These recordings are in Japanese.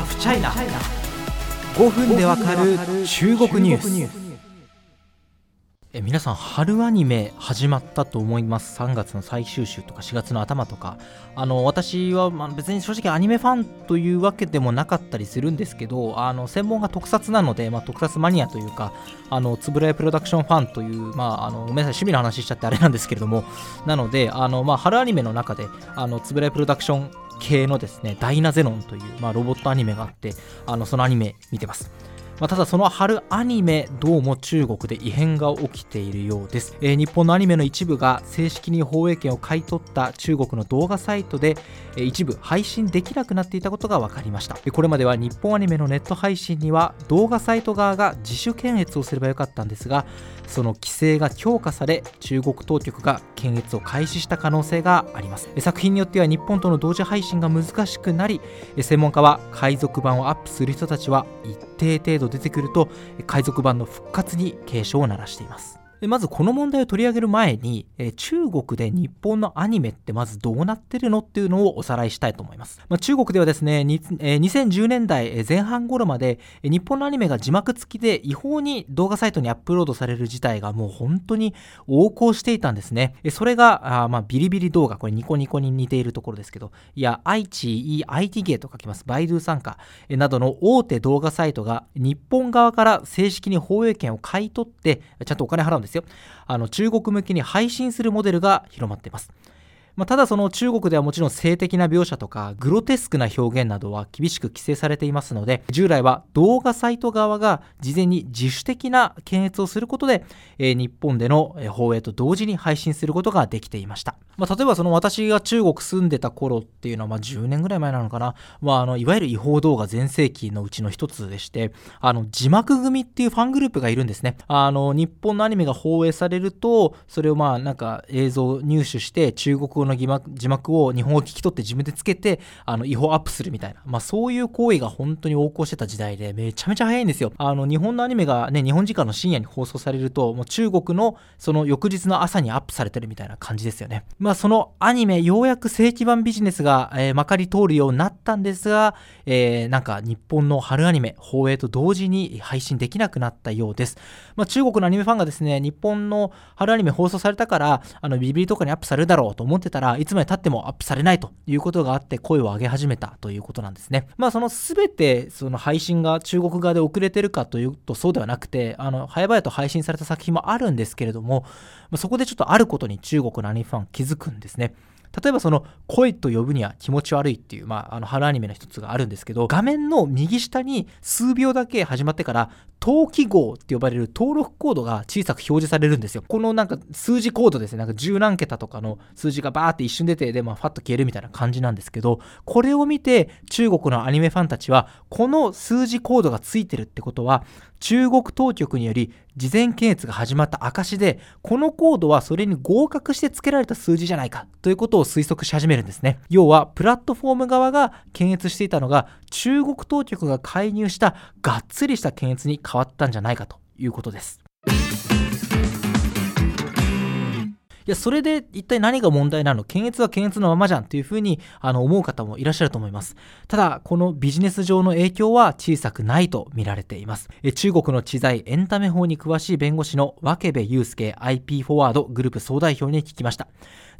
ハフチャイナ5分でわかる中国ニュース。え皆さん春アニメ始まったと思います。3月の最終週とか4月の頭とか。あの私は、ま、別に正直アニメファンというわけでもなかったりするんですけどあの専門が特撮なので、まあ、特撮マニアというかあのつぶらやプロダクションファンという、まあ、あのごめんなさい趣味の話しちゃってあれなんですけれども。なのであの、まあ、春アニメの中であのつぶらやプロダクション系のですねダイナゼノンという、まあ、ロボットアニメがあってあのそのアニメ見てます。まあ、ただその春アニメどうも中国で異変が起きているようです、えー、日本のアニメの一部が正式に放映権を買い取った中国の動画サイトで、えー、一部配信できなくなっていたことが分かりました。これまでは日本アニメのネット配信には動画サイト側が自主検閲をすればよかったんですがその規制が強化され中国当局が検閲を開始した可能性があります。作品によっては日本との同時配信が難しくなり専門家は海賊版をアップする人たちは一定程度出てくると海賊版の復活に警鐘を鳴らしています。まずこの問題を取り上げる前に、え中国で日本のアニメってまずどうなってるのっていうのをおさらいしたいと思います。まあ、中国ではですね、え2010年代前半頃まで日本のアニメが字幕付きで違法に動画サイトにアップロードされる事態がもう本当に横行していたんですね。それが、あまあ、ビリビリ動画、これニコニコに似ているところですけど、いや、愛知 E IT ゲーと書きます、バイドゥ参加などの大手動画サイトが日本側から正式に放映権を買い取って、ちゃんとお金払うんですですよ。あの中国向けに配信するモデルが広まっています。まあ、ただその中国ではもちろん性的な描写とかグロテスクな表現などは厳しく規制されていますので従来は動画サイト側が事前に自主的な検閲をすることで、え、日本での放映と同時に配信することができていました、まあ、例えばその私が中国住んでた頃っていうのはまあ10年ぐらい前なのかな、まあ、あのいわゆる違法動画全盛期のうちの一つでしてあの字幕組っていうファングループがいるんですねあの日本のアニメが放映されるとそれをまあなんか映像入手して中国語のの字幕を日本語聞き取って自分でつけて、あの、違法アップするみたいな。まあ、そういう行為が本当に横行してた時代で、めちゃめちゃ早いんですよ。あの、日本のアニメがね、日本時間の深夜に放送されると、もう中国のその翌日の朝にアップされてるみたいな感じですよね。まあ、まそのアニメ、ようやく正規版ビジネスが、えー、まかり通るようになったんですが、えー、なんか日本の春アニメ、放映と同時に配信できなくなったようです。まあ、中国のアニメファンがですね、日本の春アニメ放送されたから、あの、ビビリとかにアップされるだろうと思ってたらいつまで経ってもアップされないということがあって声を上げ始めたということなんですね。まあその全てその配信が中国側で遅れてるかというとそうではなくて、あの、早々と配信された作品もあるんですけれどもま、そこでちょっとあることに中国のアニメファン気づくんですね。例えばその声と呼ぶには気持ち悪いっていう、まあ、あの春アニメの一つがあるんですけど画面の右下に数秒だけ始まってから登記号って呼ばれる登録コードが小さく表示されるんですよ。このなんか数字コードですね。なんか十何桁とかの数字がバーって一瞬出て、で、まあ、ファッと消えるみたいな感じなんですけど、これを見て中国のアニメファンたちは、この数字コードがついてるってことは、中国当局により事前検閲が始まった証で、このコードはそれに合格して付けられた数字じゃないかということを推測し始めるんですね。要は、プラットフォーム側が検閲していたのが、中国当局が介入したがっつりした検閲に変わったんじゃないかということです。や、それで一体何が問題なの？検閲は検閲のままじゃんっていうふうにあの思う方もいらっしゃると思います。ただ、このビジネス上の影響は小さくないと見られています。え中国の知財エンタメ法に詳しい弁護士の分部祐介 IP フォワードグループ総代表に聞きました。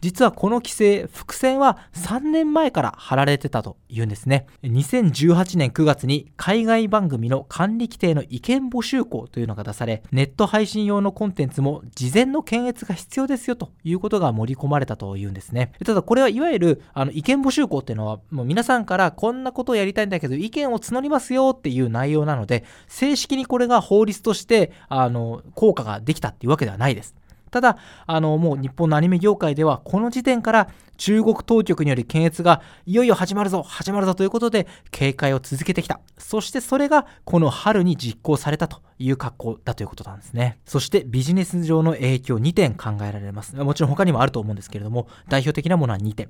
実はこの規制、伏線は3年前から貼られてたというんですね。2018年9月に海外番組の管理規定の意見募集項というのが出され、ネット配信用のコンテンツも事前の検閲が必要ですよということが盛り込まれたというんですね。ただこれはいわゆるあの意見募集項っていうのはもう皆さんからこんなことをやりたいんだけど意見を募りますよっていう内容なので、正式にこれが法律としてあの効果ができたっていうわけではないです。ただ、あの、もう日本のアニメ業界では、この時点から中国当局による検閲がいよいよ始まるぞ、始まるぞということで、警戒を続けてきた。そしてそれが、この春に実行されたという格好だということなんですね。そしてビジネス上の影響2点考えられます。もちろん他にもあると思うんですけれども、代表的なものは2点。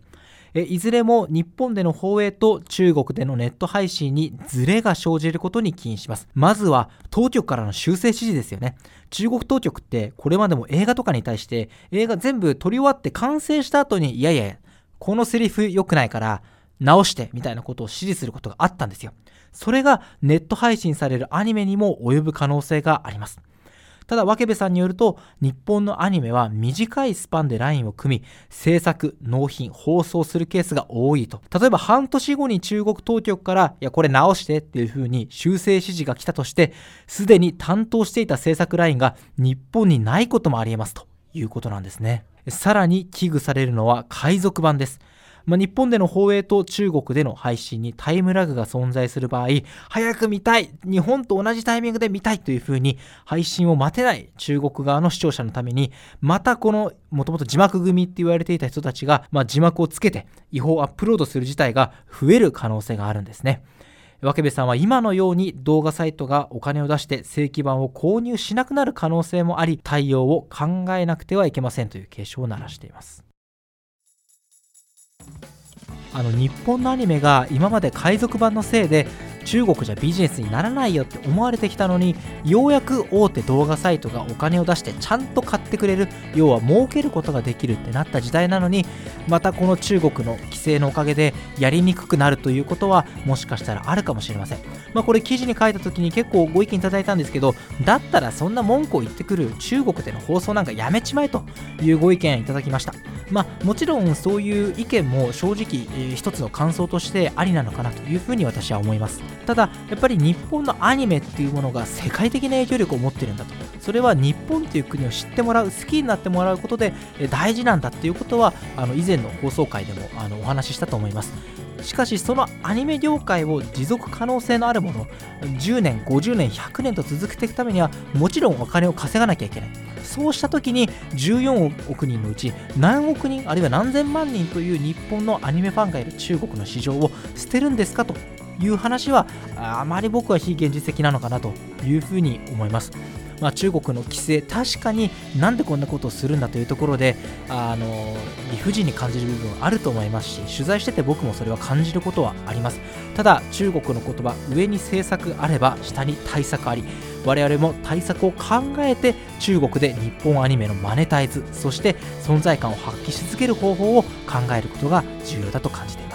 えいずれも日本での放映と中国でのネット配信にズレが生じることに起因します。まずは当局からの修正指示ですよね。中国当局ってこれまでも映画とかに対して映画全部撮り終わって完成した後にいやいやこのセリフ良くないから直してみたいなことを指示することがあったんですよ。それがネット配信されるアニメにも及ぶ可能性があります。ただ、ケ部さんによると、日本のアニメは短いスパンでラインを組み、制作、納品、放送するケースが多いと。例えば、半年後に中国当局から、いや、これ直してっていう風に修正指示が来たとして、すでに担当していた制作ラインが日本にないこともあり得ますということなんですね。さらに危惧されるのは海賊版です。まあ、日本での放映と中国での配信にタイムラグが存在する場合、早く見たい日本と同じタイミングで見たいというふうに配信を待てない中国側の視聴者のために、またこのもともと字幕組って言われていた人たちが、まあ、字幕をつけて違法アップロードする事態が増える可能性があるんですね。若部さんは今のように動画サイトがお金を出して正規版を購入しなくなる可能性もあり対応を考えなくてはいけませんという警鐘を鳴らしていますあの日本のアニメが今まで海賊版のせいで中国じゃビジネスにならないよって思われてきたのにようやく大手動画サイトがお金を出してちゃんと買ってくれる要は儲けることができるってなった時代なのにまたこの中国の規制のおかげでやりにくくなるということはもしかしたらあるかもしれません、まあ、これ記事に書いた時に結構ご意見いただいたんですけどだったらそんな文句を言ってくる中国での放送なんかやめちまえというご意見いただきました。まあもちろんそういう意見も正直、えー、一つの感想としてありなのかなというふうに私は思います。ただやっぱり日本のアニメっていうものが世界的な影響力を持ってるんだと。それは日本っていう国を知ってもらう好きになってもらうことで大事なんだっていうことはあの以前の放送回でもあのお話ししたと思います。しかしそのアニメ業界を持続可能性のあるもの10年50年100年と続けていくためにはもちろんお金を稼がなきゃいけない。そうした時に14億人のうち何億人あるいは何千万人という日本のアニメファンがいる中国の市場を捨てるんですかという話はあまり僕は非現実的なのかなというふうに思います。まあ、中国の規制、確かになんでこんなことをするんだというところで、あの理不尽に感じる部分はあると思いますし、取材してて僕もそれは感じることはあります。ただ、中国の言葉、上に政策あれば下に対策あり、我々も対策を考えて中国で日本アニメのマネタイズ、そして存在感を発揮し続ける方法を考えることが重要だと感じています。